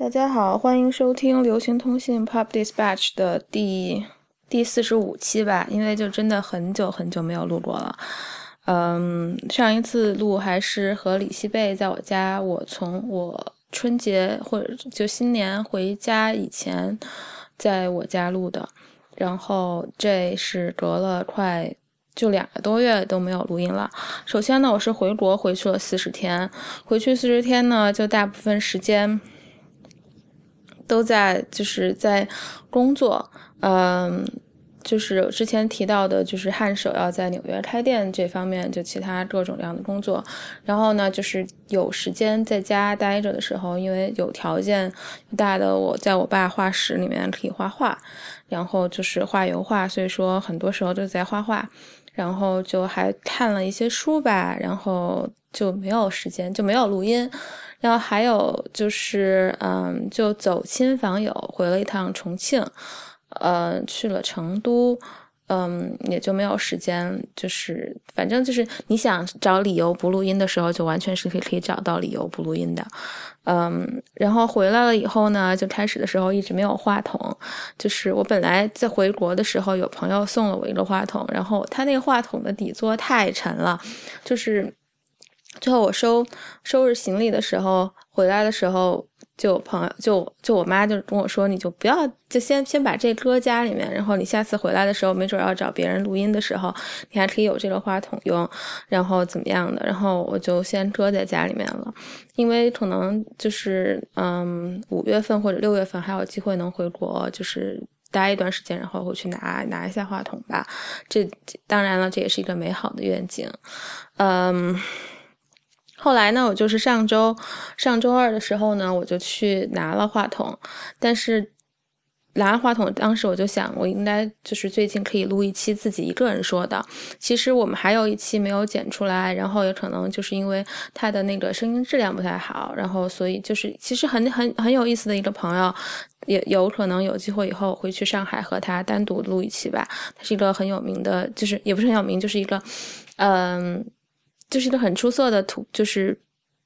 大家好，欢迎收听流行通信 Pop Dispatch 的第第四十五期吧，因为就真的很久很久没有录过了。嗯，上一次录还是和李希贝在我家，我从我春节或者就新年回家以前，在我家录的。然后这是隔了快就两个多月都没有录音了。首先呢，我是回国回去了四十天，回去四十天呢，就大部分时间。都在就是在工作，嗯，就是之前提到的，就是汉首要在纽约开店这方面，就其他各种各样的工作。然后呢，就是有时间在家待着的时候，因为有条件大的，我在我爸画室里面可以画画，然后就是画油画，所以说很多时候就在画画，然后就还看了一些书吧，然后就没有时间，就没有录音。然后还有就是，嗯，就走亲访友，回了一趟重庆，呃，去了成都，嗯，也就没有时间，就是反正就是你想找理由不录音的时候，就完全是可以可以找到理由不录音的，嗯，然后回来了以后呢，就开始的时候一直没有话筒，就是我本来在回国的时候有朋友送了我一个话筒，然后他那个话筒的底座太沉了，就是。最后我收收拾行李的时候，回来的时候，就朋友就就我妈就跟我说，你就不要就先先把这搁家里面，然后你下次回来的时候，没准要找别人录音的时候，你还可以有这个话筒用，然后怎么样的？然后我就先搁在家里面了，因为可能就是嗯五月份或者六月份还有机会能回国，就是待一段时间，然后回去拿拿一下话筒吧。这当然了，这也是一个美好的愿景，嗯。后来呢，我就是上周上周二的时候呢，我就去拿了话筒。但是拿了话筒，当时我就想，我应该就是最近可以录一期自己一个人说的。其实我们还有一期没有剪出来，然后也可能就是因为他的那个声音质量不太好，然后所以就是其实很很很有意思的一个朋友，也有可能有机会以后会去上海和他单独录一期吧。他是一个很有名的，就是也不是很有名，就是一个嗯。就是一个很出色的图，就是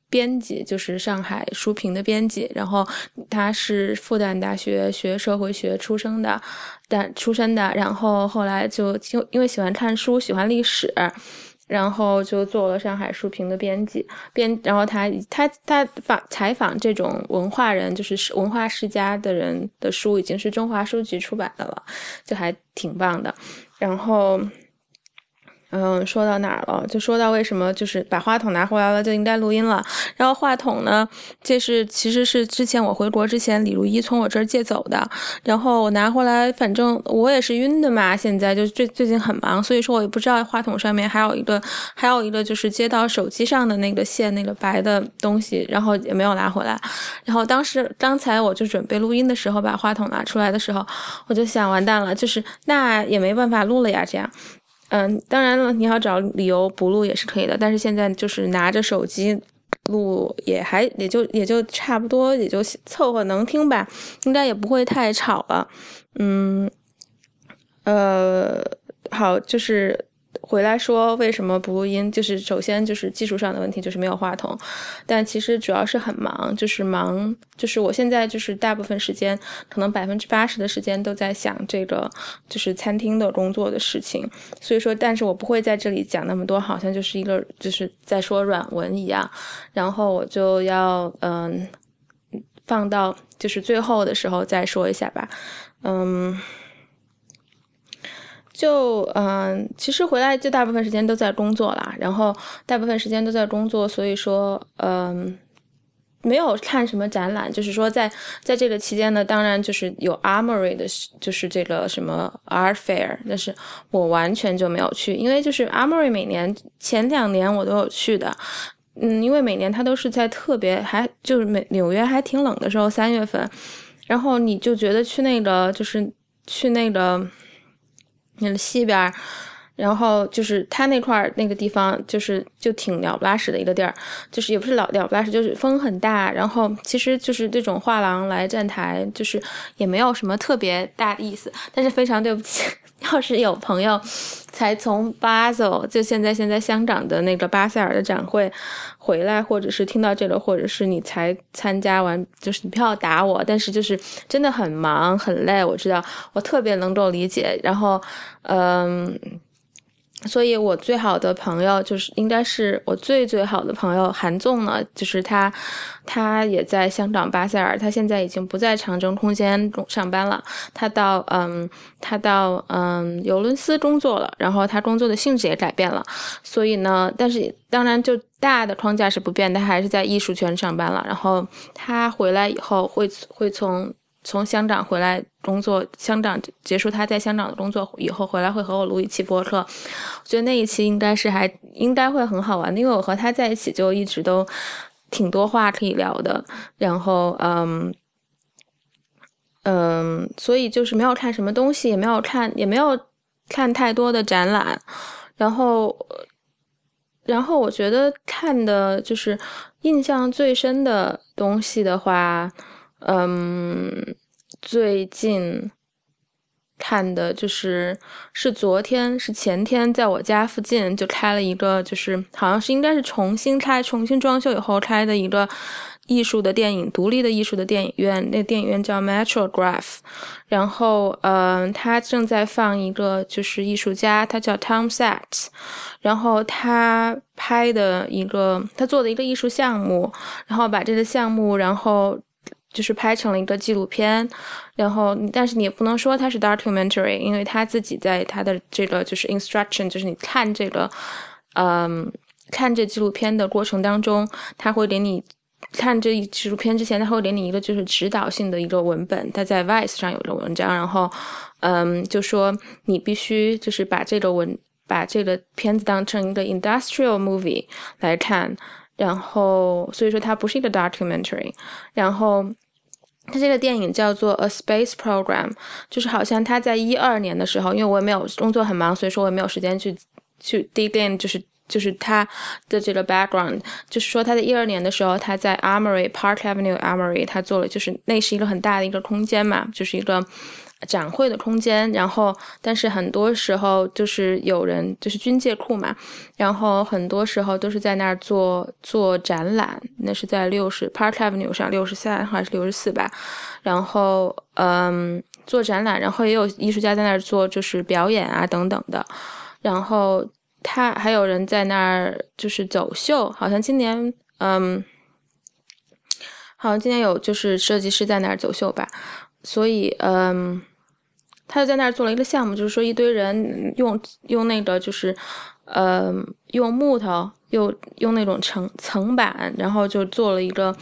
编辑，就是上海书评的编辑。然后他是复旦大学学社会学出生的，但出身的。然后后来就就因为喜欢看书，喜欢历史，然后就做了上海书评的编辑。编，然后他他他访采访这种文化人，就是文化世家的人的书，已经是中华书局出版的了，就还挺棒的。然后。嗯，说到哪儿了？就说到为什么就是把话筒拿回来了就应该录音了。然后话筒呢，这是其实是之前我回国之前李如一从我这儿借走的。然后我拿回来，反正我也是晕的嘛。现在就最最近很忙，所以说我也不知道话筒上面还有一个还有一个就是接到手机上的那个线那个白的东西，然后也没有拿回来。然后当时刚才我就准备录音的时候，把话筒拿出来的时候，我就想完蛋了，就是那也没办法录了呀，这样。嗯，当然了，你要找理由不录也是可以的，但是现在就是拿着手机录也还也就也就差不多，也就凑合能听吧，应该也不会太吵了。嗯，呃，好，就是。回来说为什么不录音？就是首先就是技术上的问题，就是没有话筒。但其实主要是很忙，就是忙，就是我现在就是大部分时间，可能百分之八十的时间都在想这个就是餐厅的工作的事情。所以说，但是我不会在这里讲那么多，好像就是一个就是在说软文一样。然后我就要嗯放到就是最后的时候再说一下吧，嗯。就嗯，其实回来就大部分时间都在工作啦，然后大部分时间都在工作，所以说嗯，没有看什么展览。就是说在在这个期间呢，当然就是有 Armory 的，就是这个什么 Art Fair，但是我完全就没有去，因为就是 Armory 每年前两年我都有去的，嗯，因为每年它都是在特别还就是美纽约还挺冷的时候，三月份，然后你就觉得去那个就是去那个。那个西边，然后就是他那块儿那个地方，就是就挺鸟不拉屎的一个地儿，就是也不是老鸟不拉屎，就是风很大。然后其实就是这种画廊来站台，就是也没有什么特别大的意思。但是非常对不起，要是有朋友才从巴塞就现在现在香港的那个巴塞尔的展会回来，或者是听到这个，或者是你才参加完，就是你不要打我。但是就是真的很忙很累，我知道，我特别能够理解。然后，嗯。所以，我最好的朋友就是应该是我最最好的朋友韩纵呢，就是他，他也在香港巴塞尔，他现在已经不在长征空间中上班了，他到嗯，他到嗯尤伦斯工作了，然后他工作的性质也改变了，所以呢，但是当然就大的框架是不变，他还是在艺术圈上班了，然后他回来以后会会从。从香港回来工作，香港结束他在香港的工作以后回来会和我录一期播客，我觉得那一期应该是还应该会很好玩，因为我和他在一起就一直都挺多话可以聊的，然后嗯嗯，所以就是没有看什么东西，也没有看也没有看太多的展览，然后然后我觉得看的就是印象最深的东西的话。嗯，最近看的就是是昨天是前天，在我家附近就开了一个，就是好像是应该是重新开、重新装修以后开的一个艺术的电影、独立的艺术的电影院。那电影院叫 Metrograph，然后嗯，他正在放一个就是艺术家，他叫 Tom Sachs，然后他拍的一个他做的一个艺术项目，然后把这个项目然后。就是拍成了一个纪录片，然后但是你也不能说它是 documentary，因为他自己在他的这个就是 instruction，就是你看这个，嗯，看这纪录片的过程当中，他会给你看这纪录片之前，他会给你一个就是指导性的一个文本，他在 Vice 上有个文章，然后嗯，就说你必须就是把这个文把这个片子当成一个 industrial movie 来看，然后所以说它不是一个 documentary，然后。他这个电影叫做《A Space Program》，就是好像他在一二年的时候，因为我也没有工作很忙，所以说我也没有时间去去 dig in，就是就是他的这个 background，就是说他在一二年的时候，他在 Armory Park Avenue Armory，他做了，就是那是一个很大的一个空间嘛，就是一个。展会的空间，然后但是很多时候就是有人就是军械库嘛，然后很多时候都是在那儿做做展览，那是在六十 Park Avenue 上六十三还是六十四吧，然后嗯做展览，然后也有艺术家在那儿做就是表演啊等等的，然后他还有人在那儿就是走秀，好像今年嗯好像今年有就是设计师在那儿走秀吧，所以嗯。他就在那儿做了一个项目，就是说一堆人用用那个就是，呃，用木头又用那种层层板，然后就做了一个，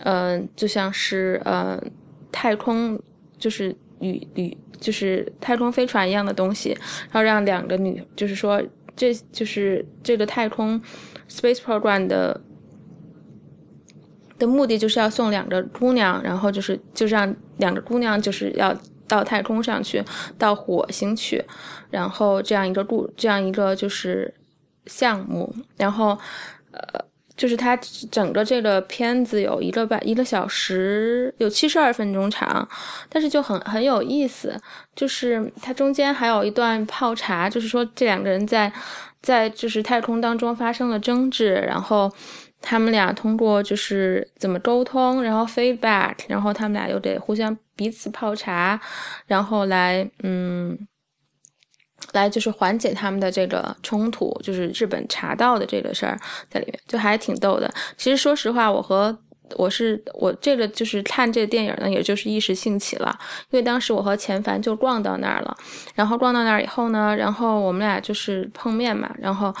呃，就像是呃太空就是旅旅就是太空飞船一样的东西，然后让两个女，就是说这就是这个太空 space program 的的目的就是要送两个姑娘，然后就是就让两个姑娘就是要。到太空上去，到火星去，然后这样一个故，这样一个就是项目，然后呃，就是它整个这个片子有一个半一个小时，有七十二分钟长，但是就很很有意思，就是它中间还有一段泡茶，就是说这两个人在在就是太空当中发生了争执，然后。他们俩通过就是怎么沟通，然后 feedback，然后他们俩又得互相彼此泡茶，然后来嗯，来就是缓解他们的这个冲突，就是日本茶道的这个事儿在里面，就还挺逗的。其实说实话，我和我是我这个就是看这个电影呢，也就是一时兴起了，因为当时我和钱凡就逛到那儿了，然后逛到那儿以后呢，然后我们俩就是碰面嘛，然后。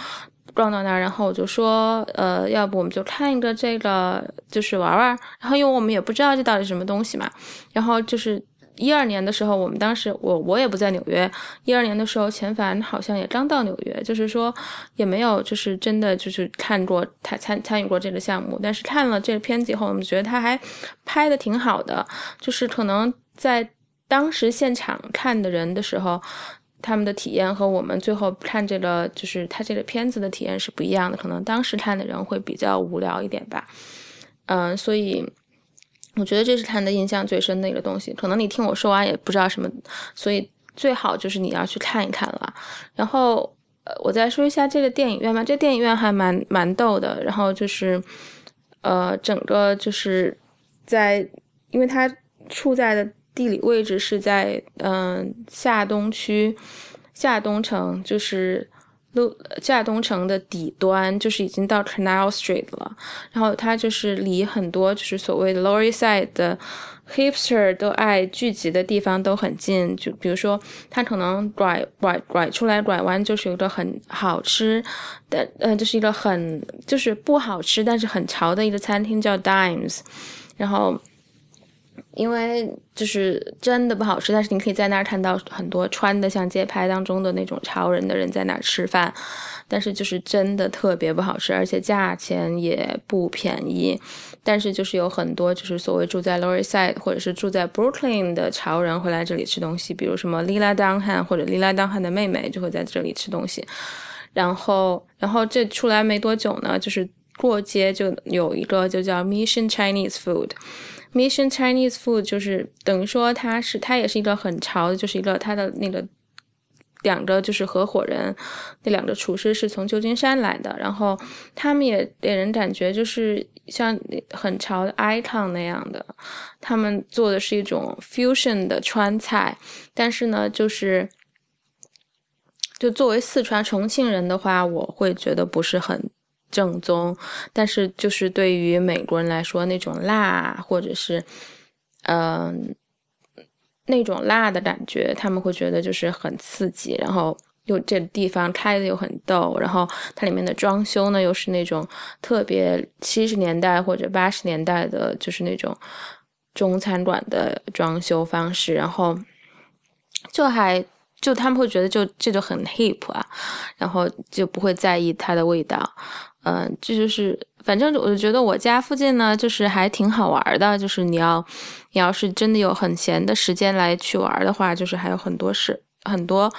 撞到那儿，然后我就说，呃，要不我们就看一个这个，就是玩玩。然后因为我们也不知道这到底什么东西嘛。然后就是一二年的时候，我们当时我我也不在纽约。一二年的时候，钱凡好像也刚到纽约，就是说也没有就是真的就是看过他参参与过这个项目。但是看了这个片子以后，我们觉得他还拍的挺好的，就是可能在当时现场看的人的时候。他们的体验和我们最后看这个就是他这个片子的体验是不一样的，可能当时看的人会比较无聊一点吧。嗯，所以我觉得这是看的印象最深的一个东西。可能你听我说完也不知道什么，所以最好就是你要去看一看了。然后呃，我再说一下这个电影院吧，这电影院还蛮蛮逗的。然后就是呃，整个就是在，因为它处在的。地理位置是在嗯下东区下东城，就是路下东城的底端，就是已经到 Canal Street 了。然后它就是离很多就是所谓的 Lower Side 的 hipster 都爱聚集的地方都很近。就比如说，它可能拐拐拐出来拐弯就是一个很好吃但，呃，就是一个很就是不好吃但是很潮的一个餐厅叫 Dimes，然后。因为就是真的不好吃，但是你可以在那儿看到很多穿的像街拍当中的那种潮人的人在那儿吃饭，但是就是真的特别不好吃，而且价钱也不便宜。但是就是有很多就是所谓住在 Lower Side 或者是住在 Brooklyn 的潮人会来这里吃东西，比如什么 Lila d u n h a n 或者 Lila d u n h a n 的妹妹就会在这里吃东西。然后，然后这出来没多久呢，就是过街就有一个就叫 Mission Chinese Food。Mission Chinese Food 就是等于说它是它也是一个很潮的，就是一个它的那个两个就是合伙人，那两个厨师是从旧金山来的，然后他们也给人感觉就是像很潮的 icon 那样的，他们做的是一种 fusion 的川菜，但是呢，就是就作为四川重庆人的话，我会觉得不是很。正宗，但是就是对于美国人来说，那种辣或者是，嗯，那种辣的感觉，他们会觉得就是很刺激。然后又这地方开的又很逗，然后它里面的装修呢又是那种特别七十年代或者八十年代的，就是那种中餐馆的装修方式，然后就还。就他们会觉得就这就很 hip 啊，然后就不会在意它的味道，嗯，这就是反正我就觉得我家附近呢，就是还挺好玩的，就是你要你要是真的有很闲的时间来去玩的话，就是还有很多事很多。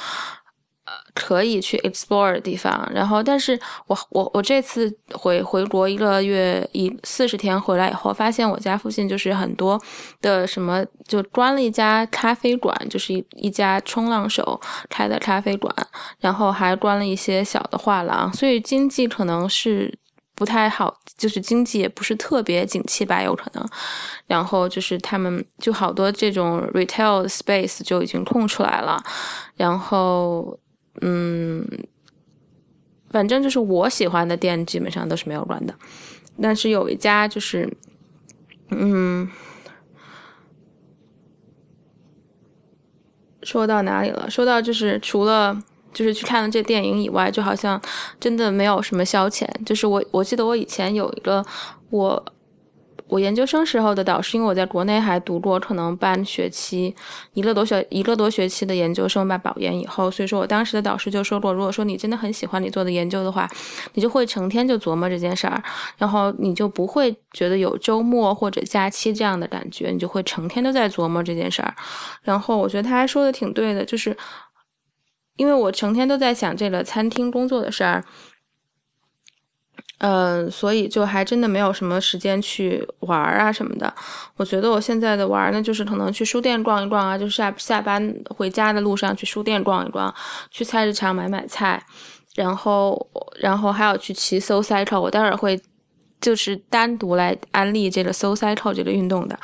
可以去 explore 的地方，然后，但是我我我这次回回国一个月一四十天回来以后，发现我家附近就是很多的什么，就关了一家咖啡馆，就是一一家冲浪手开的咖啡馆，然后还关了一些小的画廊，所以经济可能是不太好，就是经济也不是特别景气吧，有可能。然后就是他们就好多这种 retail space 就已经空出来了，然后。嗯，反正就是我喜欢的店基本上都是没有关的，但是有一家就是，嗯，说到哪里了？说到就是除了就是去看了这电影以外，就好像真的没有什么消遣。就是我我记得我以前有一个我。我研究生时候的导师，因为我在国内还读过，可能半学期一个多学一个多学期的研究生吧，保研以后，所以说我当时的导师就说过，如果说你真的很喜欢你做的研究的话，你就会成天就琢磨这件事儿，然后你就不会觉得有周末或者假期这样的感觉，你就会成天都在琢磨这件事儿。然后我觉得他还说的挺对的，就是因为我成天都在想这个餐厅工作的事儿。嗯，所以就还真的没有什么时间去玩啊什么的。我觉得我现在的玩呢，就是可能去书店逛一逛啊，就是下下班回家的路上去书店逛一逛，去菜市场买买菜，然后然后还要去骑 s o cycle。我待会儿会就是单独来安利这个 s o cycle 这个运动的，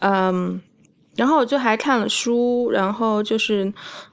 嗯。然后我就还看了书，然后就是，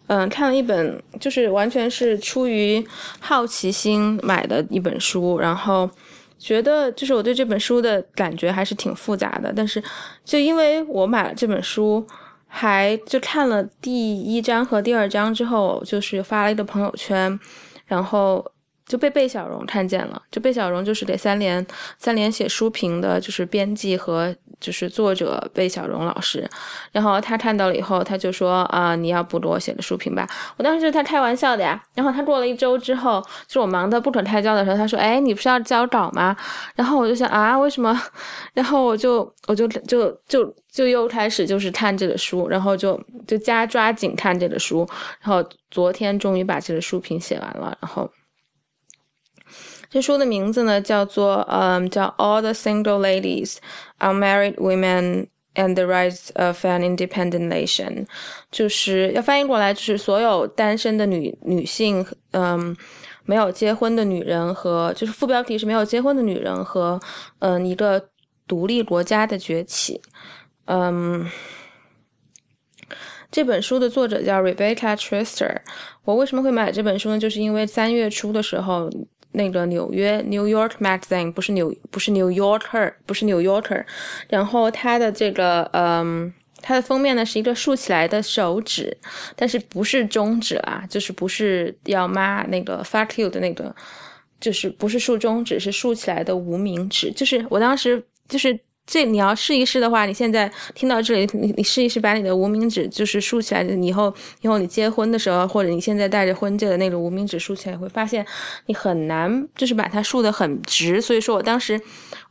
嗯，看了一本，就是完全是出于好奇心买的一本书，然后觉得就是我对这本书的感觉还是挺复杂的。但是就因为我买了这本书，还就看了第一章和第二章之后，就是发了一个朋友圈，然后就被贝小荣看见了。就贝小荣就是给三联三联写书评的，就是编辑和就是作者贝小荣老师。然后他看到了以后，他就说啊，你要不给我写个书评吧？我当时是他开玩笑的呀。然后他过了一周之后，就我忙得不可开交的时候，他说，哎，你不是要交稿吗？然后我就想啊，为什么？然后我就我就就就就又开始就是看这个书，然后就就加抓紧看这个书。然后昨天终于把这个书评写完了，然后。这书的名字呢，叫做嗯，叫《All the Single Ladies, Unmarried Women and the Rise of an Independent Nation》，就是要翻译过来，就是所有单身的女女性，嗯，没有结婚的女人和，就是副标题是没有结婚的女人和，嗯，一个独立国家的崛起。嗯，这本书的作者叫 Rebecca Trister。我为什么会买这本书呢？就是因为三月初的时候。那个纽约 New York Magazine 不是纽不是 New Yorker 不是 New Yorker，然后它的这个嗯，它的封面呢是一个竖起来的手指，但是不是中指啊，就是不是要骂那个 fuck you 的那个，就是不是竖中指，是竖起来的无名指，就是我当时就是。这你要试一试的话，你现在听到这里，你你试一试把你的无名指就是竖起来，你以后以后你结婚的时候，或者你现在戴着婚戒的那种无名指竖起来，会发现你很难就是把它竖得很直。所以说我当时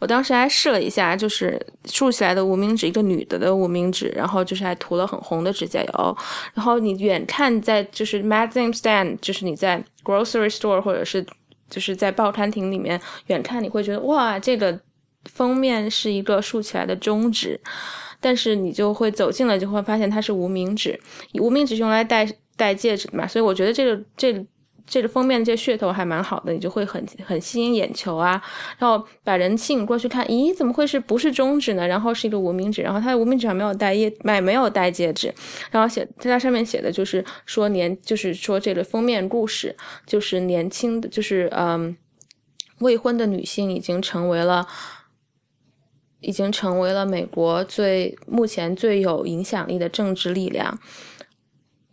我当时还试了一下，就是竖起来的无名指，一个女的的无名指，然后就是还涂了很红的指甲油。然后你远看在就是 magazine stand，就是你在 grocery store 或者是就是在报刊亭里面远看，你会觉得哇这个。封面是一个竖起来的中指，但是你就会走近了，就会发现它是无名指。无名指用来戴戴戒指嘛，所以我觉得这个这这个封面这噱头还蛮好的，你就会很很吸引眼球啊，然后把人吸引过去看，咦，怎么会是不是中指呢？然后是一个无名指，然后它的无名指上没有戴戒，没没有戴戒指，然后写在它上面写的就是说年，就是说这个封面故事，就是年轻的，就是嗯，未婚的女性已经成为了。已经成为了美国最目前最有影响力的政治力量。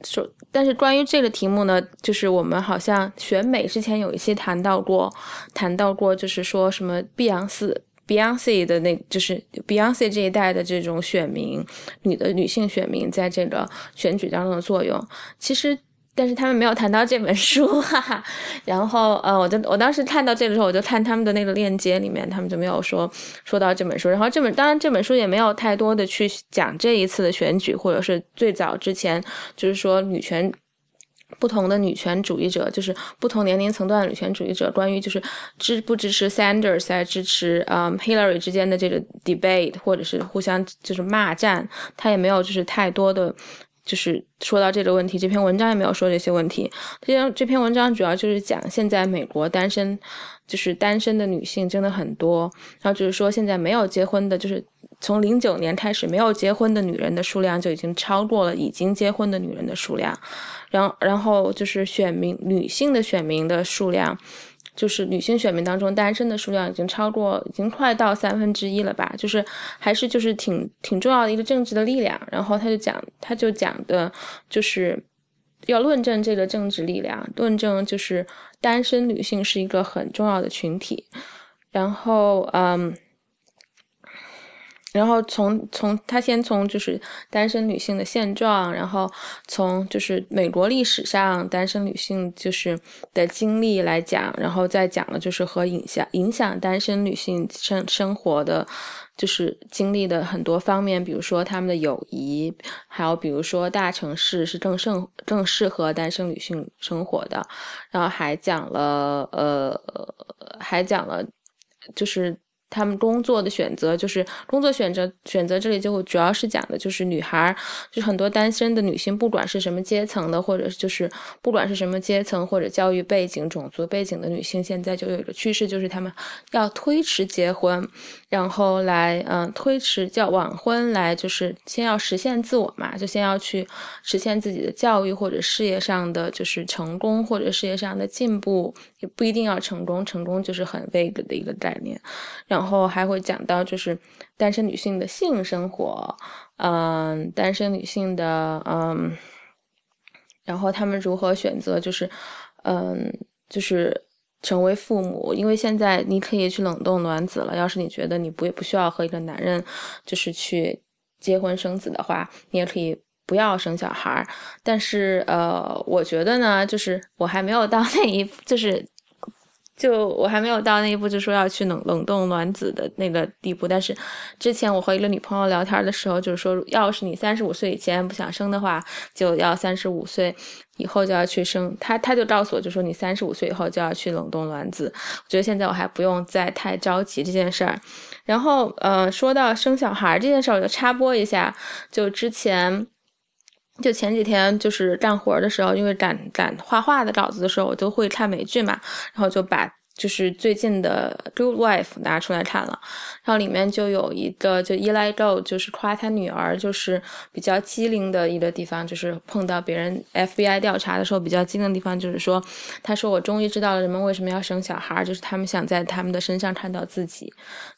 说，但是关于这个题目呢，就是我们好像选美之前有一些谈到过，谈到过，就是说什么碧昂斯、Beyonce 的那，就是 Beyonce 这一代的这种选民，女的女性选民在这个选举当中的作用，其实。但是他们没有谈到这本书，哈哈。然后，呃，我就我当时看到这个时候，我就看他们的那个链接里面，他们就没有说说到这本书。然后这本当然这本书也没有太多的去讲这一次的选举，或者是最早之前，就是说女权不同的女权主义者，就是不同年龄层段的女权主义者，关于就是支不支持 Sanders 还支持嗯 Hillary 之间的这个 debate，或者是互相就是骂战，他也没有就是太多的。就是说到这个问题，这篇文章也没有说这些问题。这篇这篇文章主要就是讲现在美国单身，就是单身的女性真的很多。然后就是说现在没有结婚的，就是从零九年开始没有结婚的女人的数量就已经超过了已经结婚的女人的数量。然后然后就是选民女性的选民的数量。就是女性选民当中单身的数量已经超过，已经快到三分之一了吧？就是还是就是挺挺重要的一个政治的力量。然后他就讲，他就讲的，就是要论证这个政治力量，论证就是单身女性是一个很重要的群体。然后，嗯。然后从从他先从就是单身女性的现状，然后从就是美国历史上单身女性就是的经历来讲，然后再讲了就是和影响影响单身女性生生活的，就是经历的很多方面，比如说他们的友谊，还有比如说大城市是更适更适合单身女性生活的，然后还讲了呃还讲了就是。他们工作的选择，就是工作选择选择这里就主要是讲的就是女孩，就很多单身的女性，不管是什么阶层的，或者就是不管是什么阶层或者教育背景、种族背景的女性，现在就有一个趋势，就是她们要推迟结婚，然后来嗯推迟叫晚婚，来就是先要实现自我嘛，就先要去实现自己的教育或者事业上的就是成功或者事业上的进步，不一定要成功，成功就是很 vague 的一个概念。然后还会讲到，就是单身女性的性生活，嗯，单身女性的，嗯，然后他们如何选择，就是，嗯，就是。成为父母，因为现在你可以去冷冻卵子了。要是你觉得你不不需要和一个男人就是去结婚生子的话，你也可以不要生小孩儿。但是呃，我觉得呢，就是我还没有到那一，就是。就我还没有到那一步，就说要去冷冷冻卵子的那个地步。但是之前我和一个女朋友聊天的时候，就是说，要是你三十五岁以前不想生的话，就要三十五岁以后就要去生。她她就告诉我，就说你三十五岁以后就要去冷冻卵子。我觉得现在我还不用再太着急这件事儿。然后呃，说到生小孩这件事儿，我就插播一下，就之前。就前几天就是干活的时候，因为赶赶画画的稿子的时候，我都会看美剧嘛，然后就把就是最近的《Good Wife》拿出来看了，然后里面就有一个就 Eli Go 就是夸他女儿就是比较机灵的一个地方，就是碰到别人 FBI 调查的时候比较机灵的地方，就是说他说我终于知道了人们为什么要生小孩，就是他们想在他们的身上看到自己，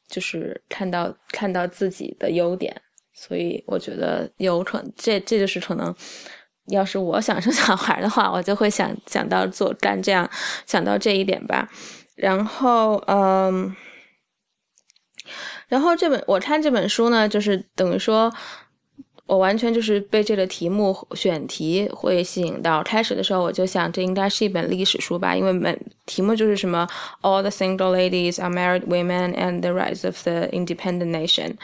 就是看到看到自己的优点。所以我觉得有可能，这这就是可能，要是我想生小孩的话，我就会想想到做干这样，想到这一点吧。然后，嗯，然后这本我看这本书呢，就是等于说。我完全就是被这个题目选题会吸引到。开始的时候我就想，这应该是一本历史书吧，因为本题目就是什么 “All the single ladies are married women and the rise of the independent nation”。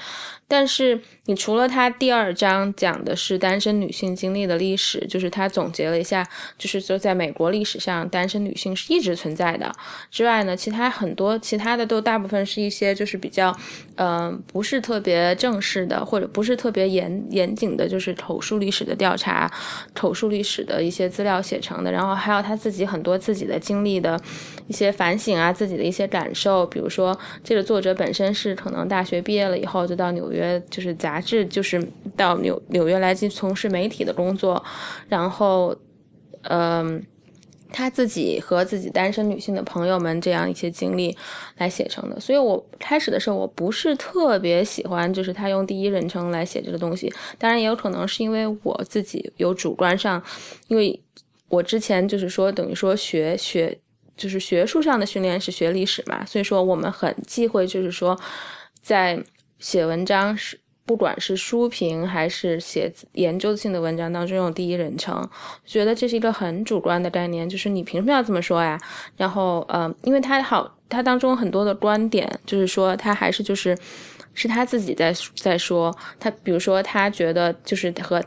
但是你除了它第二章讲的是单身女性经历的历史，就是它总结了一下，就是说在美国历史上单身女性是一直存在的之外呢，其他很多其他的都大部分是一些就是比较，嗯，不是特别正式的或者不是特别严严。仅的就是口述历史的调查，口述历史的一些资料写成的，然后还有他自己很多自己的经历的一些反省啊，自己的一些感受。比如说，这个作者本身是可能大学毕业了以后就到纽约，就是杂志，就是到纽纽约来进从事媒体的工作，然后，嗯。他自己和自己单身女性的朋友们这样一些经历来写成的，所以我开始的时候我不是特别喜欢，就是他用第一人称来写这个东西。当然也有可能是因为我自己有主观上，因为我之前就是说等于说学学就是学术上的训练是学历史嘛，所以说我们很忌讳就是说在写文章是。不管是书评还是写研究性的文章当中用第一人称，觉得这是一个很主观的概念，就是你凭什么要这么说呀？然后，嗯，因为他好，他当中很多的观点，就是说他还是就是是他自己在在说，他比如说他觉得就是和。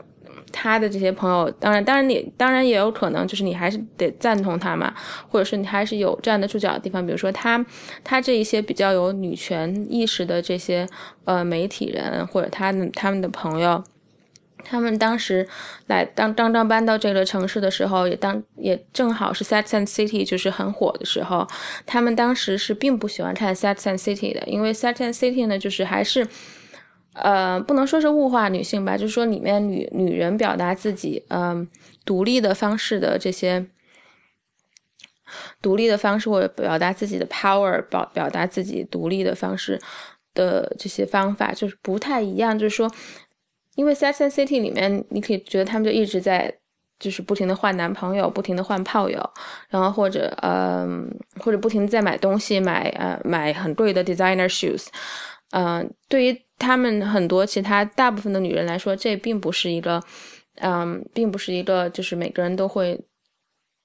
他的这些朋友，当然，当然你当然也有可能，就是你还是得赞同他嘛，或者是你还是有站得住脚的地方。比如说他，他这一些比较有女权意识的这些呃媒体人，或者他他们的朋友，他们当时来当刚刚搬到这个城市的时候，也当也正好是 Sex and City 就是很火的时候，他们当时是并不喜欢看 Sex and City 的，因为 Sex and City 呢，就是还是。呃，不能说是物化女性吧，就是说里面女女人表达自己嗯独立的方式的这些独立的方式，或者表达自己的 power，表表达自己独立的方式的这些方法，就是不太一样。就是说，因为 Sex and City 里面，你可以觉得他们就一直在就是不停的换男朋友，不停的换炮友，然后或者嗯或者不停的在买东西，买呃买很贵的 designer shoes，嗯，对于。他们很多其他大部分的女人来说，这并不是一个，嗯，并不是一个就是每个人都会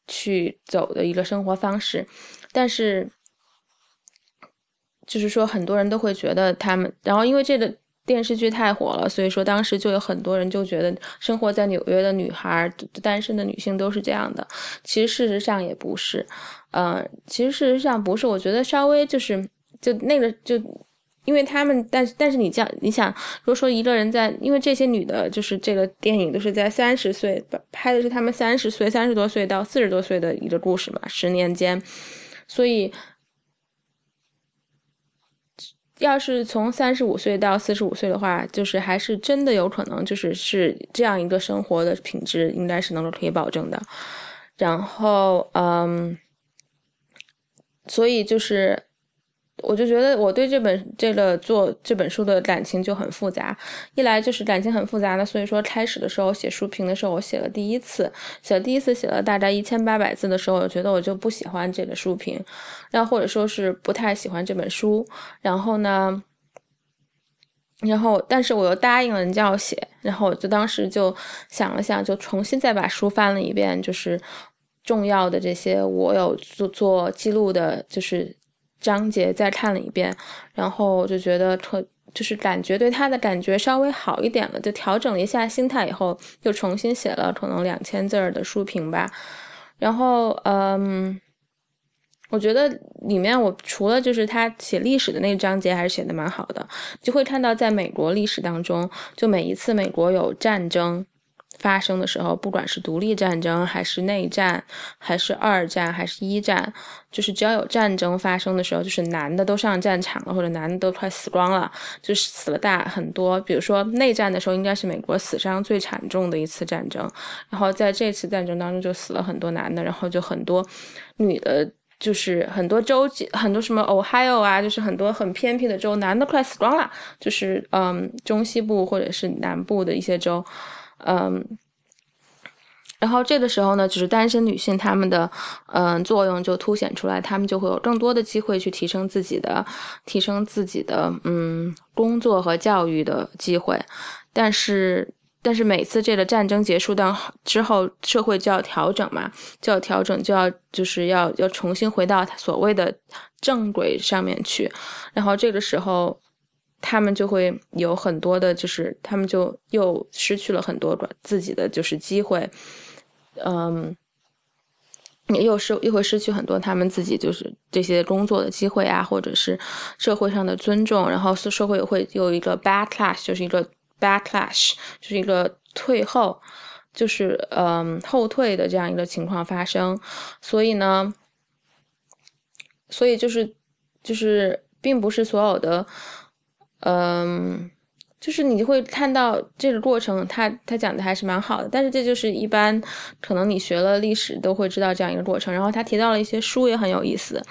去走的一个生活方式。但是，就是说很多人都会觉得他们，然后因为这个电视剧太火了，所以说当时就有很多人就觉得生活在纽约的女孩、单身的女性都是这样的。其实事实上也不是，嗯，其实事实上不是。我觉得稍微就是就那个就。因为他们，但是但是你这样，你想，如果说一个人在，因为这些女的，就是这个电影都是在三十岁拍的，是他们三十岁、三十多岁到四十多岁的一个故事嘛，十年间，所以要是从三十五岁到四十五岁的话，就是还是真的有可能，就是是这样一个生活的品质，应该是能够可以保证的。然后，嗯，所以就是。我就觉得我对这本这个做这本书的感情就很复杂，一来就是感情很复杂的，所以说开始的时候写书评的时候，我写了第一次，写了第一次写了大概一千八百字的时候，我觉得我就不喜欢这个书评，然后或者说是不太喜欢这本书，然后呢，然后但是我又答应了人家要写，然后我就当时就想了想，就重新再把书翻了一遍，就是重要的这些我有做做记录的，就是。章节再看了一遍，然后就觉得特就是感觉对他的感觉稍微好一点了，就调整了一下心态以后，又重新写了可能两千字儿的书评吧。然后，嗯，我觉得里面我除了就是他写历史的那个章节还是写的蛮好的，就会看到在美国历史当中，就每一次美国有战争。发生的时候，不管是独立战争，还是内战，还是二战，还是一战，就是只要有战争发生的时候，就是男的都上战场了，或者男的都快死光了，就是死了大很多。比如说内战的时候，应该是美国死伤最惨重的一次战争。然后在这次战争当中，就死了很多男的，然后就很多女的，就是很多州，很多什么 Ohio 啊，就是很多很偏僻的州，男的快死光了。就是嗯，中西部或者是南部的一些州。嗯，然后这个时候呢，就是单身女性她们的嗯作用就凸显出来，她们就会有更多的机会去提升自己的、提升自己的嗯工作和教育的机会。但是，但是每次这个战争结束到之后，社会就要调整嘛，就要调整，就要就是要要重新回到所谓的正轨上面去。然后这个时候。他们就会有很多的，就是他们就又失去了很多自己的就是机会，嗯，又失又会失去很多他们自己就是这些工作的机会啊，或者是社会上的尊重，然后社会也会有一个 backlash，就是一个 backlash，就是一个退后，就是嗯后退的这样一个情况发生，所以呢，所以就是就是并不是所有的。嗯，就是你会看到这个过程，他他讲的还是蛮好的。但是这就是一般可能你学了历史都会知道这样一个过程。然后他提到了一些书也很有意思。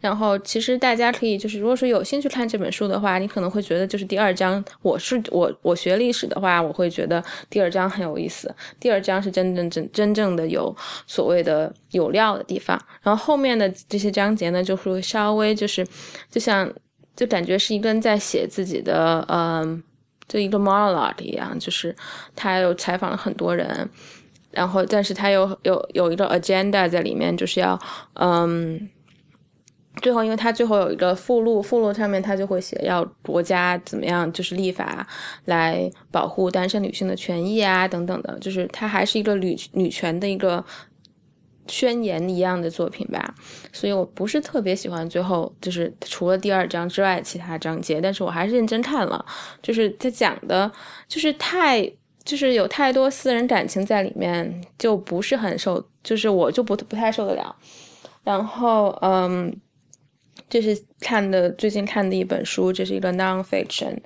然后其实大家可以就是如果说有兴趣看这本书的话，你可能会觉得就是第二章，我是我我学历史的话，我会觉得第二章很有意思。第二章是真正真真正的有所谓的有料的地方。然后后面的这些章节呢，就会稍微就是就像。就感觉是一个人在写自己的，嗯，就一个 monologue 一样，就是他有采访了很多人，然后但是他有有有一个 agenda 在里面，就是要，嗯，最后因为他最后有一个附录，附录上面他就会写要国家怎么样，就是立法来保护单身女性的权益啊等等的，就是他还是一个女女权的一个。宣言一样的作品吧，所以我不是特别喜欢最后就是除了第二章之外其他章节，但是我还是认真看了，就是他讲的，就是太就是有太多私人感情在里面，就不是很受，就是我就不不太受得了。然后嗯，这是看的最近看的一本书，这是一个 nonfiction，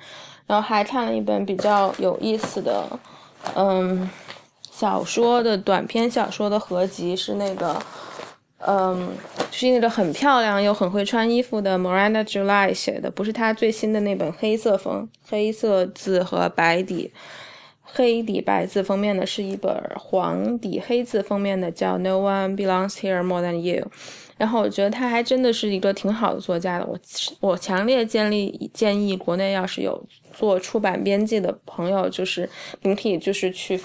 然后还看了一本比较有意思的，嗯。小说的短篇小说的合集是那个，嗯，是那个很漂亮又很会穿衣服的 Miranda July 写的，不是他最新的那本黑色封黑色字和白底黑底白字封面的，是一本黄底黑字封面的，叫 No One Belongs Here More Than You。然后我觉得他还真的是一个挺好的作家的，我我强烈建议建议国内要是有做出版编辑的朋友，就是你可以就是去。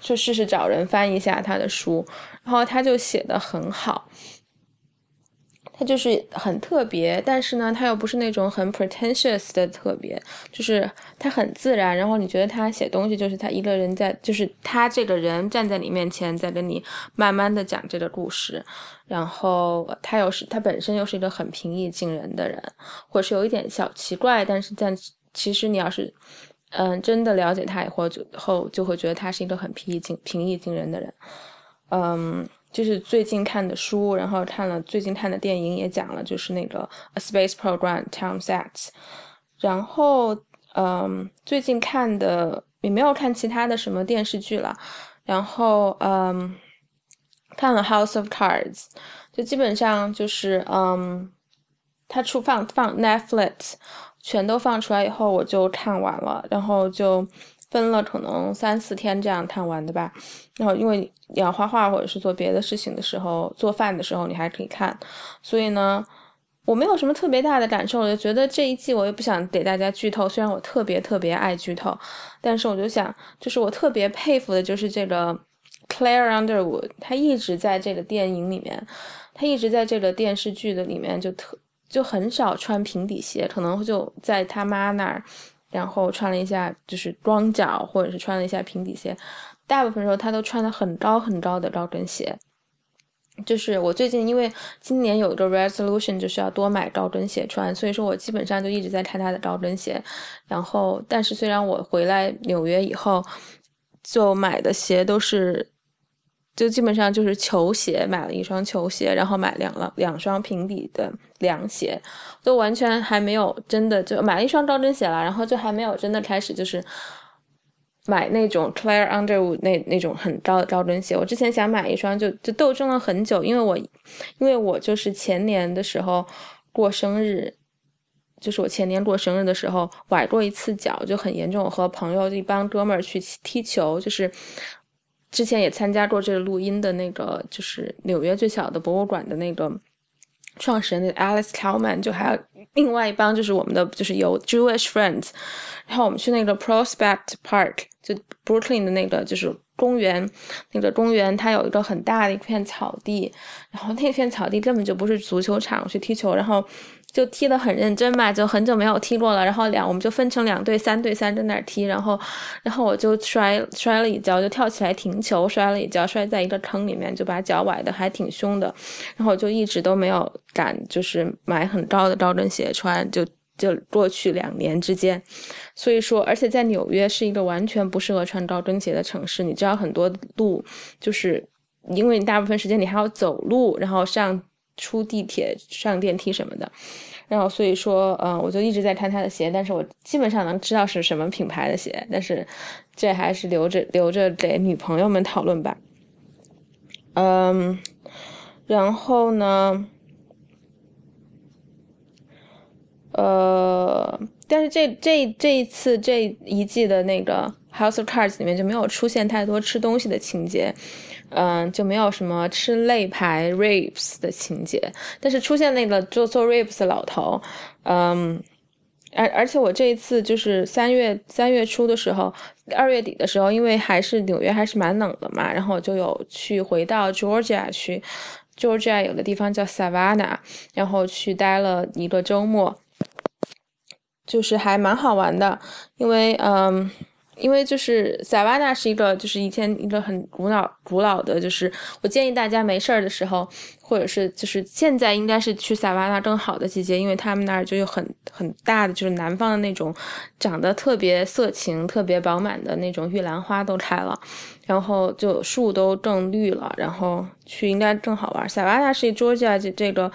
就试试找人翻一下他的书，然后他就写的很好，他就是很特别，但是呢，他又不是那种很 pretentious 的特别，就是他很自然，然后你觉得他写东西就是他一个人在，就是他这个人站在你面前，在跟你慢慢的讲这个故事，然后他又是他本身又是一个很平易近人的人，或者是有一点小奇怪，但是但其实你要是。嗯，真的了解他以后，就后就会觉得他是一个很平易近平易近人的人。嗯，就是最近看的书，然后看了最近看的电影也讲了，就是那个《A Space Program》Tom Sates。然后，嗯，最近看的也没有看其他的什么电视剧了。然后，嗯，看了《House of Cards》，就基本上就是，嗯。他出放放 Netflix，全都放出来以后，我就看完了，然后就分了可能三四天这样看完的吧。然后因为你要画画或者是做别的事情的时候，做饭的时候你还可以看，所以呢。我没有什么特别大的感受，我就觉得这一季我也不想给大家剧透。虽然我特别特别爱剧透，但是我就想，就是我特别佩服的就是这个 Claire Underwood，她一直在这个电影里面，她一直在这个电视剧的里面就特就很少穿平底鞋，可能就在他妈那儿，然后穿了一下就是光脚，或者是穿了一下平底鞋，大部分时候她都穿的很高很高的高跟鞋。就是我最近因为今年有一个 resolution，就是要多买高跟鞋穿，所以说我基本上就一直在看他的高跟鞋。然后，但是虽然我回来纽约以后，就买的鞋都是，就基本上就是球鞋，买了一双球鞋，然后买两了两双平底的凉鞋，就完全还没有真的就买了一双高跟鞋了，然后就还没有真的开始就是。买那种 clar Underwood 那那种很高的高跟鞋，我之前想买一双，就就斗争了很久，因为我因为我就是前年的时候过生日，就是我前年过生日的时候崴过一次脚，就很严重。和朋友一帮哥们儿去踢球，就是之前也参加过这个录音的那个，就是纽约最小的博物馆的那个创始人的 Alice Kalman，就还有另外一帮就是我们的就是有 Jewish friends，然后我们去那个 Prospect Park。就 Brooklyn 的那个就是公园，那个公园它有一个很大的一片草地，然后那片草地根本就不是足球场去踢球，然后就踢得很认真嘛，就很久没有踢过了，然后两我们就分成两队，三对三在那儿踢，然后然后我就摔摔了一跤，就跳起来停球，摔了一跤，摔在一个坑里面，就把脚崴的还挺凶的，然后我就一直都没有敢就是买很高的高跟鞋穿，就。就过去两年之间，所以说，而且在纽约是一个完全不适合穿高跟鞋的城市。你知道很多路，就是因为你大部分时间你还要走路，然后上出地铁、上电梯什么的。然后所以说，嗯，我就一直在看他的鞋，但是我基本上能知道是什么品牌的鞋，但是这还是留着留着给女朋友们讨论吧。嗯，然后呢？呃，但是这这这一次这一季的那个《House of Cards》里面就没有出现太多吃东西的情节，嗯，就没有什么吃肋排 ribs 的情节，但是出现那个做做 ribs 的老头，嗯，而而且我这一次就是三月三月初的时候，二月底的时候，因为还是纽约还是蛮冷的嘛，然后就有去回到 Georgia 去，Georgia 有个地方叫 Savannah，然后去待了一个周末。就是还蛮好玩的，因为嗯，因为就是塞瓦纳是一个就是以前一个很古老古老的，就是我建议大家没事儿的时候，或者是就是现在应该是去塞瓦纳更好的季节，因为他们那儿就有很很大的就是南方的那种长得特别色情、特别饱满的那种玉兰花都开了，然后就树都更绿了，然后去应该更好玩。塞瓦纳是 Georgia 这这个。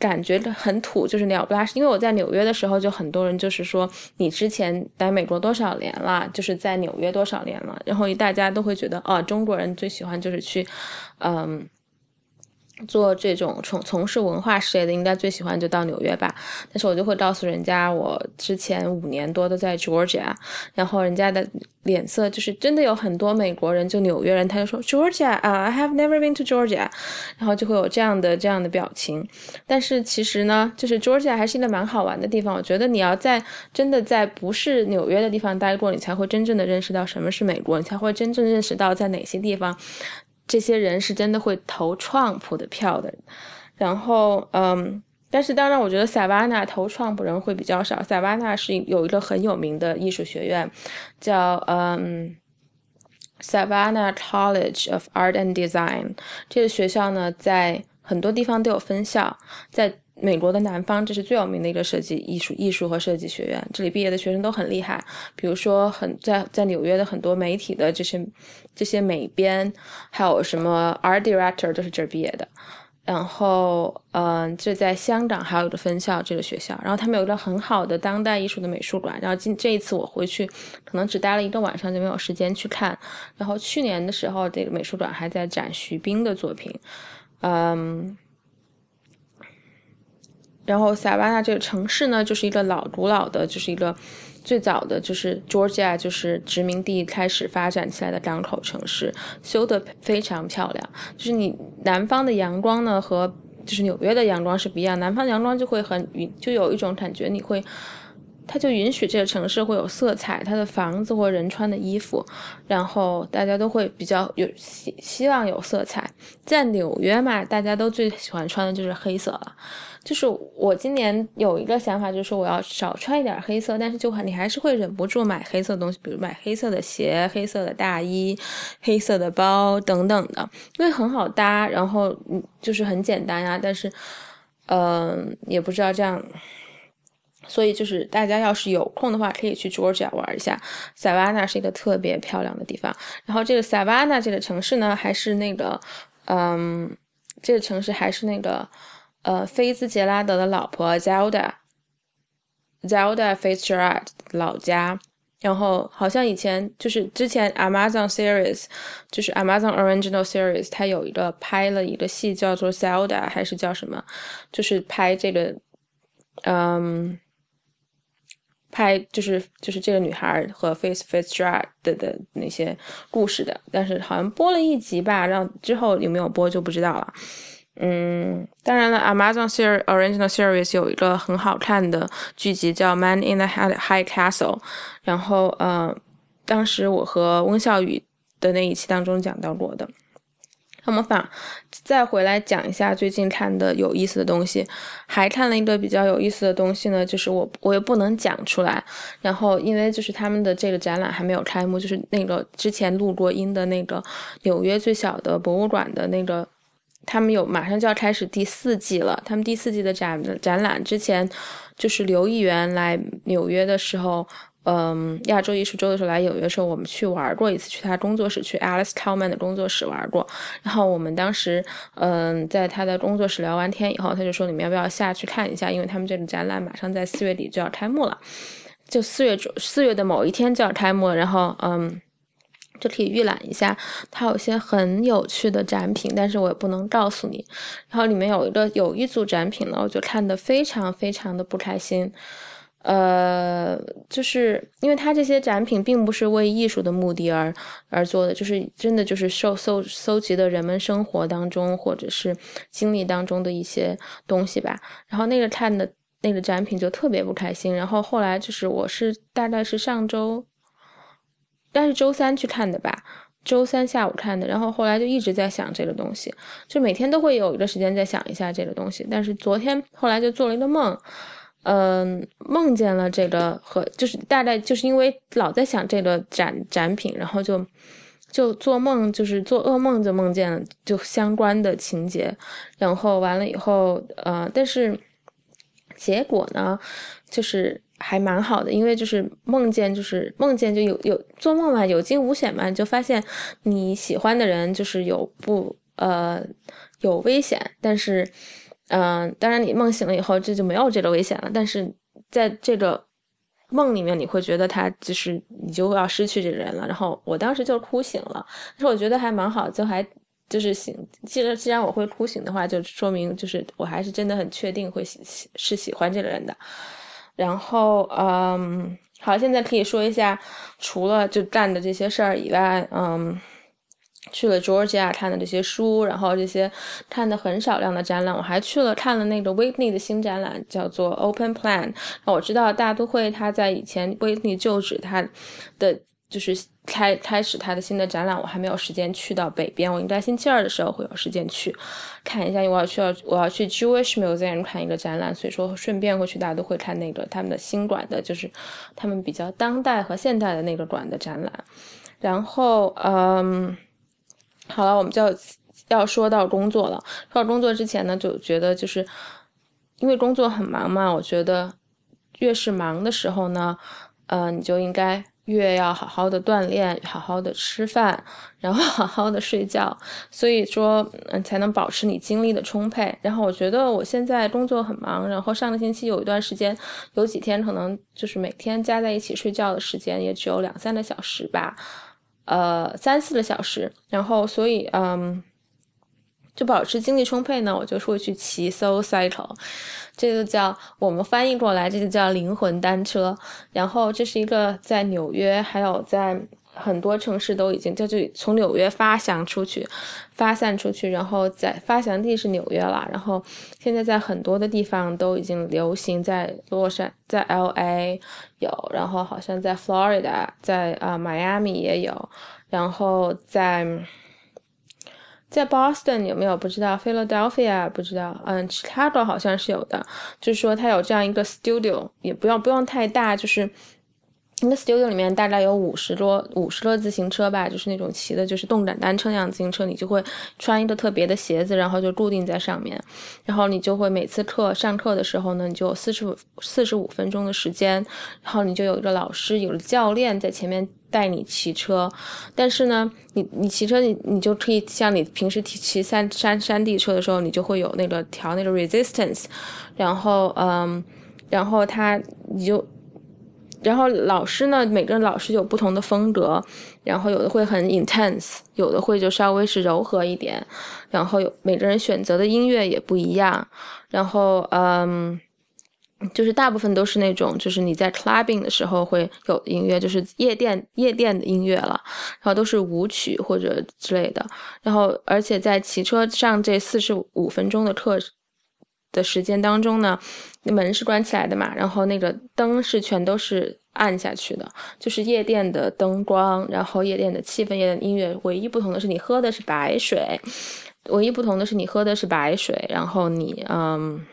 感觉很土，就是鸟不拉屎。因为我在纽约的时候，就很多人就是说，你之前来美国多少年了，就是在纽约多少年了，然后大家都会觉得，哦，中国人最喜欢就是去，嗯。做这种从从事文化事业的，应该最喜欢就到纽约吧。但是我就会告诉人家，我之前五年多都在 Georgia，然后人家的脸色就是真的有很多美国人，就纽约人，他就说 Georgia 啊，I have never been to Georgia，然后就会有这样的这样的表情。但是其实呢，就是 Georgia 还是一个蛮好玩的地方。我觉得你要在真的在不是纽约的地方待过，你才会真正的认识到什么是美国，你才会真正认识到在哪些地方。这些人是真的会投 Trump 的票的，然后，嗯，但是当然，我觉得塞瓦纳投 Trump 人会比较少。塞瓦纳是有一个很有名的艺术学院，叫嗯，Savannah College of Art and Design。这个学校呢，在很多地方都有分校，在。美国的南方，这是最有名的一个设计艺术、艺术和设计学院。这里毕业的学生都很厉害，比如说很在在纽约的很多媒体的这些这些美编，还有什么 art director 都是这儿毕业的。然后，嗯，这在香港还有一个分校，这个学校。然后他们有一个很好的当代艺术的美术馆。然后今这一次我回去，可能只待了一个晚上，就没有时间去看。然后去年的时候，这个美术馆还在展徐冰的作品，嗯。然后萨瓦纳这个城市呢，就是一个老古老的，就是一个最早的就是 Georgia 就是殖民地开始发展起来的港口城市，修得非常漂亮。就是你南方的阳光呢和就是纽约的阳光是不一样，南方阳光就会很，就有一种感觉你会。它就允许这个城市会有色彩，它的房子或人穿的衣服，然后大家都会比较有希希望有色彩。在纽约嘛，大家都最喜欢穿的就是黑色了。就是我今年有一个想法，就是我要少穿一点黑色，但是就你还是会忍不住买黑色东西，比如买黑色的鞋、黑色的大衣、黑色的包等等的，因为很好搭，然后嗯就是很简单呀。但是，嗯，也不知道这样。所以就是大家要是有空的话，可以去 Georgia 玩一下。Savannah 是一个特别漂亮的地方。然后这个 Savannah 这个城市呢，还是那个，嗯，这个城市还是那个，呃，菲兹杰拉德的老婆 Zelda，Zelda Fitzgerald 老家。然后好像以前就是之前 Amazon series，就是 Amazon original series，它有一个拍了一个戏叫做 Zelda，还是叫什么？就是拍这个，嗯。拍就是就是这个女孩和 Face Fitzgerald 的的那些故事的，但是好像播了一集吧，然后之后有没有播就不知道了。嗯，当然了，Amazon ser- original series 有一个很好看的剧集叫《Man in the High Castle》，然后呃，当时我和温笑宇的那一期当中讲到过的。我们反再回来讲一下最近看的有意思的东西，还看了一个比较有意思的东西呢，就是我我也不能讲出来，然后因为就是他们的这个展览还没有开幕，就是那个之前录过音的那个纽约最小的博物馆的那个，他们有马上就要开始第四季了，他们第四季的展展览之前就是刘议员来纽约的时候。嗯，亚洲艺术周的时候来纽约的时候，我们去玩过一次，去他工作室，去 Alice Talman 的工作室玩过。然后我们当时，嗯，在他的工作室聊完天以后，他就说你们要不要下去看一下？因为他们这个展览马上在四月底就要开幕了，就四月中四月的某一天就要开幕。然后，嗯，就可以预览一下，它有些很有趣的展品，但是我也不能告诉你。然后里面有一个有一组展品呢，我就看得非常非常的不开心。呃，就是因为它这些展品并不是为艺术的目的而而做的，就是真的就是收搜搜集的人们生活当中或者是经历当中的一些东西吧。然后那个看的那个展品就特别不开心。然后后来就是我是大概是上周，但是周三去看的吧，周三下午看的。然后后来就一直在想这个东西，就每天都会有一个时间在想一下这个东西。但是昨天后来就做了一个梦。嗯，梦见了这个和就是大概就是因为老在想这个展展品，然后就就做梦，就是做噩梦就梦见了就相关的情节，然后完了以后，呃，但是结果呢，就是还蛮好的，因为就是梦见就是梦见就有有做梦嘛，有惊无险嘛，就发现你喜欢的人就是有不呃有危险，但是。嗯，当然，你梦醒了以后，这就没有这个危险了。但是在这个梦里面，你会觉得他就是你就要失去这个人了。然后我当时就哭醒了，但是我觉得还蛮好，就还就是醒。既然既然我会哭醒的话，就说明就是我还是真的很确定会喜是喜欢这个人的。然后，嗯，好，现在可以说一下，除了就干的这些事儿以外，嗯。去了 Georgia 看的这些书，然后这些看的很少量的展览，我还去了看了那个 Whitney 的新展览，叫做 Open Plan。我知道大都会他在以前 Whitney 就职他的就是开开始他的新的展览，我还没有时间去到北边，我应该星期二的时候会有时间去看一下，因为我要去要我要去 Jewish Museum 看一个展览，所以说顺便会去大家都会看那个他们的新馆的，就是他们比较当代和现代的那个馆的展览。然后，嗯。好了，我们就要要说到工作了。说到工作之前呢，就觉得就是因为工作很忙嘛，我觉得越是忙的时候呢，呃，你就应该越要好好的锻炼，好好的吃饭，然后好好的睡觉，所以说嗯才能保持你精力的充沛。然后我觉得我现在工作很忙，然后上个星期有一段时间，有几天可能就是每天加在一起睡觉的时间也只有两三个小时吧。呃，三四个小时，然后所以，嗯，就保持精力充沛呢，我就会去骑 sol Cycle，这个叫我们翻译过来，这就叫灵魂单车。然后这是一个在纽约，还有在。很多城市都已经在这里从纽约发祥出去，发散出去，然后在发祥地是纽约了，然后现在在很多的地方都已经流行，在洛杉在 L A 有，然后好像在 Florida，在啊 Miami 也有，然后在在 Boston 有没有不知道，Philadelphia 不知道，嗯，Chicago 好像是有的，就是说它有这样一个 studio，也不用不用太大，就是。那 studio 里面大概有五十多五十个自行车吧，就是那种骑的，就是动感单车那样自行车，你就会穿一个特别的鞋子，然后就固定在上面，然后你就会每次课上课的时候呢，你就四十五四十五分钟的时间，然后你就有一个老师，有个教练在前面带你骑车，但是呢，你你骑车你你就可以像你平时骑骑山山山地车的时候，你就会有那个调那个 resistance，然后嗯，然后他你就。然后老师呢，每个老师有不同的风格，然后有的会很 intense，有的会就稍微是柔和一点，然后有每个人选择的音乐也不一样，然后嗯，就是大部分都是那种，就是你在 clubbing 的时候会有音乐，就是夜店夜店的音乐了，然后都是舞曲或者之类的，然后而且在骑车上这四十五分钟的课。的时间当中呢，那门是关起来的嘛，然后那个灯是全都是暗下去的，就是夜店的灯光，然后夜店的气氛、夜店音乐，唯一不同的是你喝的是白水，唯一不同的是你喝的是白水，然后你嗯，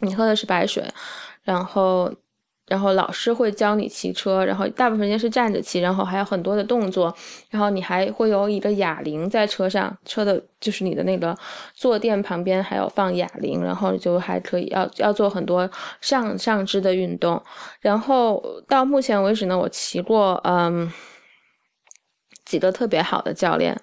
你喝的是白水，然后。然后老师会教你骑车，然后大部分时间是站着骑，然后还有很多的动作，然后你还会有一个哑铃在车上，车的就是你的那个坐垫旁边还有放哑铃，然后就还可以要要做很多上上肢的运动。然后到目前为止呢，我骑过嗯几个特别好的教练。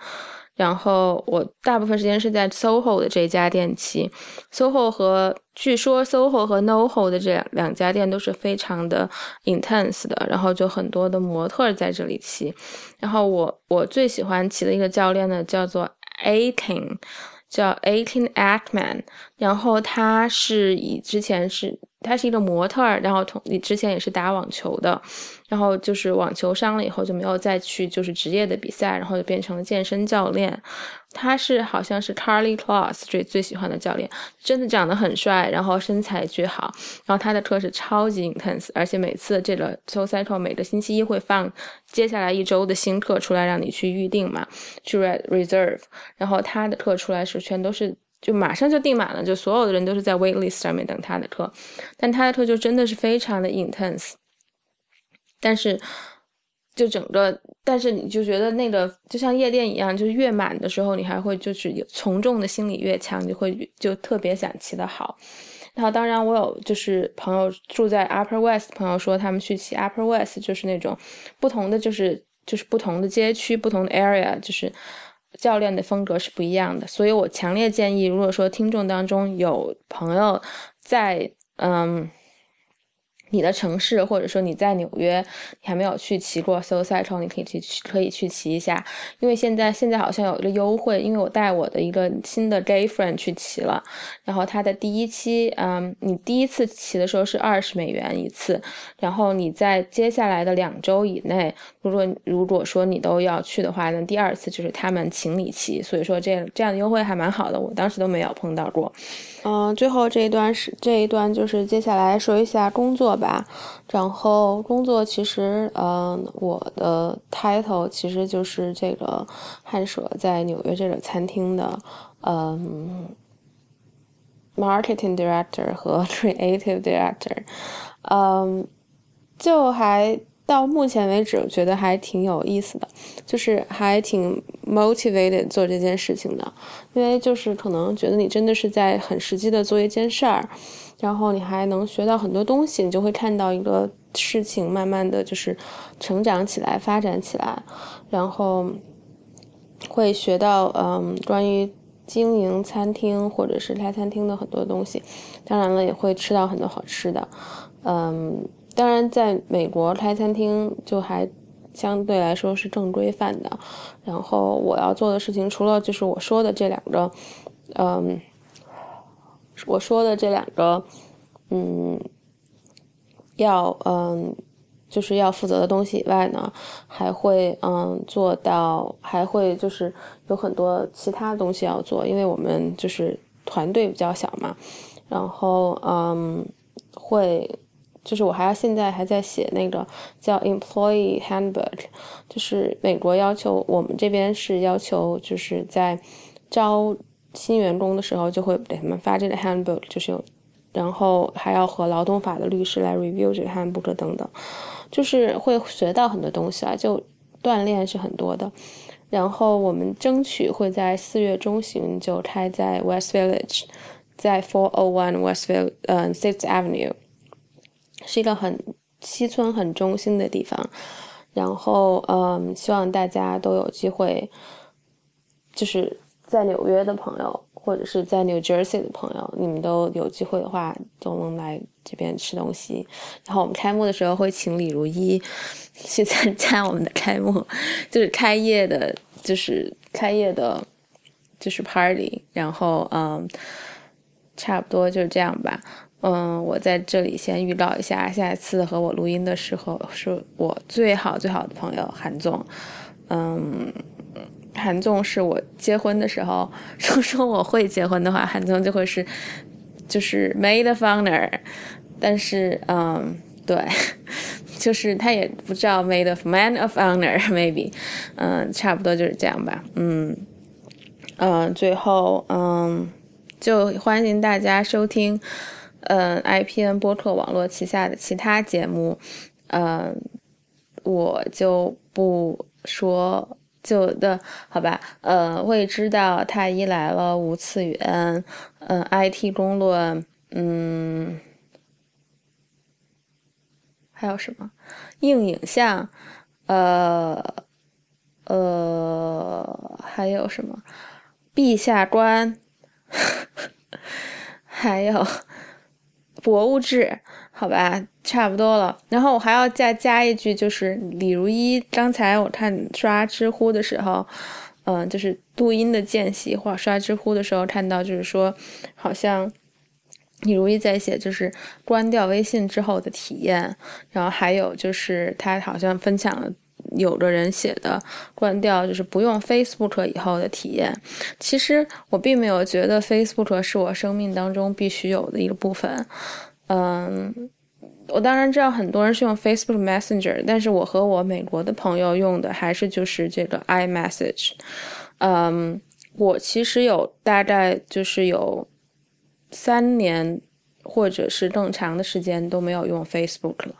然后我大部分时间是在 SOHO 的这家店骑，SOHO 和据说 SOHO 和 NoHo 的这两两家店都是非常的 intense 的，然后就很多的模特在这里骑。然后我我最喜欢骑的一个教练呢，叫做 Eighteen，叫 Eighteen Ackman，然后他是以之前是。他是一个模特儿，然后同你之前也是打网球的，然后就是网球伤了以后就没有再去就是职业的比赛，然后就变成了健身教练。他是好像是 Carly class 最最喜欢的教练，真的长得很帅，然后身材巨好，然后他的课是超级 intense，而且每次这个 So Cycle 每个星期一会放接下来一周的新课出来让你去预定嘛，去 reserve，然后他的课出来是全都是。就马上就订满了，就所有的人都是在 waitlist 上面等他的课，但他的课就真的是非常的 intense，但是就整个，但是你就觉得那个就像夜店一样，就是越满的时候，你还会就是有从众的心理越强，你会就特别想骑的好。然后当然我有就是朋友住在 Upper West，朋友说他们去骑 Upper West，就是那种不同的就是就是不同的街区，不同的 area，就是。教练的风格是不一样的，所以我强烈建议，如果说听众当中有朋友在，嗯。你的城市，或者说你在纽约，你还没有去骑过 So Cycle，你可以去可以去骑一下，因为现在现在好像有一个优惠，因为我带我的一个新的 gay friend 去骑了，然后他的第一期，嗯，你第一次骑的时候是二十美元一次，然后你在接下来的两周以内，如果如果说你都要去的话，那第二次就是他们请你骑，所以说这这样的优惠还蛮好的，我当时都没有碰到过。嗯，最后这一段是这一段就是接下来说一下工作吧。然后工作其实，嗯，我的 title 其实就是这个汉舍在纽约这个餐厅的，嗯，marketing director 和 creative director。嗯，就还到目前为止，我觉得还挺有意思的，就是还挺 motivated 做这件事情的。因为就是可能觉得你真的是在很实际的做一件事儿，然后你还能学到很多东西，你就会看到一个事情慢慢的就是成长起来、发展起来，然后会学到嗯关于经营餐厅或者是开餐厅的很多东西，当然了也会吃到很多好吃的，嗯，当然在美国开餐厅就还。相对来说是正规范的。然后我要做的事情，除了就是我说的这两个，嗯，我说的这两个，嗯，要嗯。就是要负责的东西以外呢，还会嗯做到，还会就是有很多其他东西要做，因为我们就是团队比较小嘛，然后嗯会就是我还要现在还在写那个叫 Employee Handbook，就是美国要求我们这边是要求就是在招新员工的时候就会给他们发这个 Handbook，就是有，然后还要和劳动法的律师来 review 这个 Handbook 等等。就是会学到很多东西啊，就锻炼是很多的。然后我们争取会在四月中旬就开在 West Village，在 Four O One West Village，嗯，Sixth Avenue，是一个很西村很中心的地方。然后，嗯，希望大家都有机会，就是在纽约的朋友。或者是在 New Jersey 的朋友，你们都有机会的话，都能来这边吃东西。然后我们开幕的时候会请李如一去参加我们的开幕，就是开业的，就是开业的，就是 party。然后嗯，差不多就是这样吧。嗯，我在这里先预告一下，下一次和我录音的时候是我最好最好的朋友韩总。嗯。韩综是我结婚的时候，说说我会结婚的话，韩综就会是就是 made of honor，但是嗯，对，就是他也不知道 maid of man of honor maybe，嗯，差不多就是这样吧，嗯嗯，最后嗯，就欢迎大家收听嗯 IPN 播客网络旗下的其他节目，嗯，我就不说。就的好吧，呃，未知道太医来了，无次元，嗯，IT 公论，嗯，还有什么硬影像，呃，呃，还有什么陛下观，还有博物志。好吧，差不多了。然后我还要再加一句，就是李如一刚才我看刷知乎的时候，嗯，就是录音的间隙或刷知乎的时候看到，就是说好像李如一在写，就是关掉微信之后的体验。然后还有就是他好像分享了有的人写的关掉，就是不用 Facebook 以后的体验。其实我并没有觉得 Facebook 是我生命当中必须有的一个部分。嗯，我当然知道很多人是用 Facebook Messenger，但是我和我美国的朋友用的还是就是这个 iMessage。嗯，我其实有大概就是有三年或者是更长的时间都没有用 Facebook 了，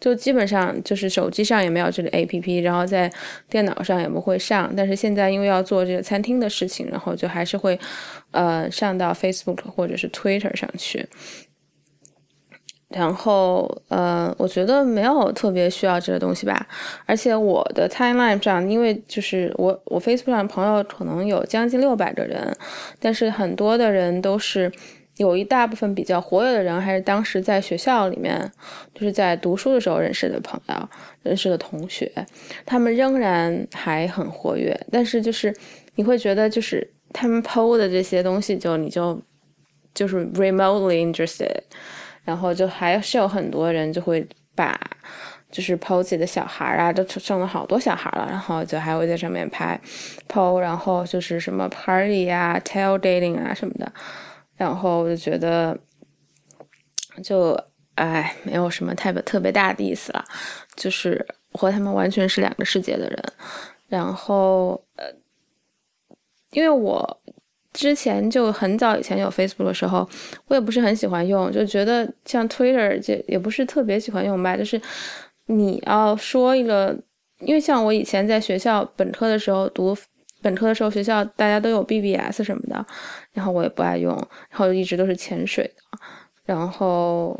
就基本上就是手机上也没有这个 APP，然后在电脑上也不会上。但是现在因为要做这个餐厅的事情，然后就还是会呃上到 Facebook 或者是 Twitter 上去。然后，呃，我觉得没有特别需要这个东西吧。而且我的 timeline 上，因为就是我我 Facebook 上朋友可能有将近六百个人，但是很多的人都是有一大部分比较活跃的人，还是当时在学校里面就是在读书的时候认识的朋友、认识的同学，他们仍然还很活跃。但是就是你会觉得，就是他们 PO 的这些东西，就你就就是 remotely interested。然后就还是有很多人就会把，就是抛弃的小孩啊，都生了好多小孩了，然后就还会在上面拍抛然后就是什么 party 啊、tail dating 啊什么的，然后我就觉得，就哎，没有什么太特别大的意思了，就是我和他们完全是两个世界的人，然后呃，因为我。之前就很早以前有 Facebook 的时候，我也不是很喜欢用，就觉得像 Twitter 这也不是特别喜欢用吧。就是你要说一个，因为像我以前在学校本科的时候读本科的时候，学校大家都有 BBS 什么的，然后我也不爱用，然后一直都是潜水的。然后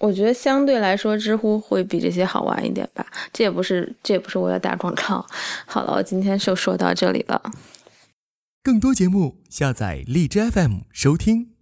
我觉得相对来说，知乎会比这些好玩一点吧。这也不是这也不是我要打广告。好了，我今天就说到这里了。更多节目，下载荔枝 FM 收听。